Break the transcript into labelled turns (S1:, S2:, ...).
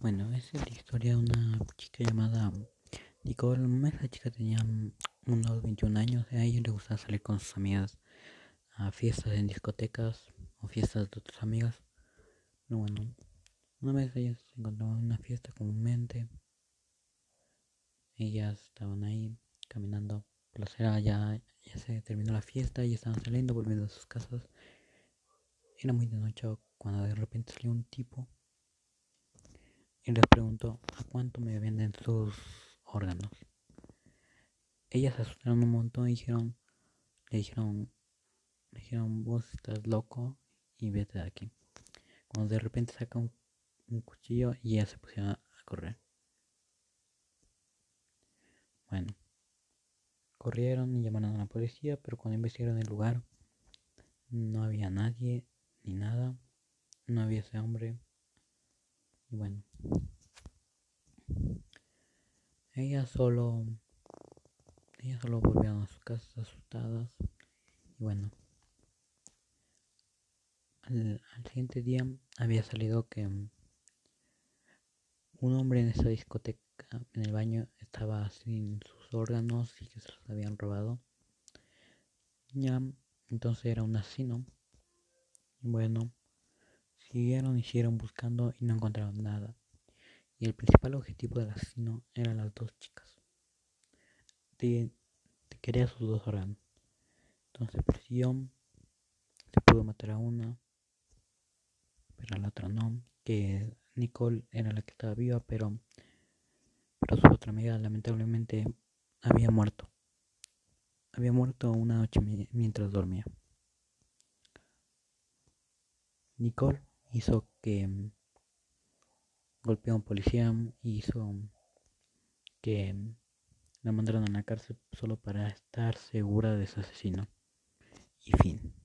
S1: Bueno, es la historia de una chica llamada Nicole. Esa chica tenía unos 21 años. A ella le gustaba salir con sus amigas a fiestas en discotecas o fiestas de otras amigas. Pero bueno, una vez ellas se encontraban en una fiesta comúnmente. Ellas estaban ahí caminando la acera. Ya, ya se terminó la fiesta y estaban saliendo, volviendo a sus casas. Era muy de noche cuando de repente salió un tipo y les preguntó a cuánto me venden sus órganos. Ellas se asustaron un montón y dijeron, le dijeron, le dijeron, vos estás loco y vete de aquí. Cuando de repente saca un, cuchillo y ella se pusieron a, correr. Bueno, corrieron y llamaron a la policía, pero cuando investigaron el lugar no había nadie ni nada, no había ese hombre. Y bueno, ellas solo, ellas solo volvieron a sus casas asustadas. Y bueno, al, siguiente día había salido que un hombre en esa discoteca, en el baño, estaba sin sus órganos y que se los habían robado. Ya, entonces era un asesino. Y bueno, Siguieron y buscando y no encontraron nada. Y el principal objetivo del asesino eran las dos chicas. Te, quería sus dos órganos. Entonces persiguió. Se pudo matar a una. Pero a la otra no. Que Nicole era la que estaba viva, pero, pero su otra amiga lamentablemente había muerto. Había muerto una noche mientras dormía. Nicole hizo que mm, golpeó a un policía y hizo que mm, la mandaron a la cárcel solo para estar segura de su asesino. Y fin.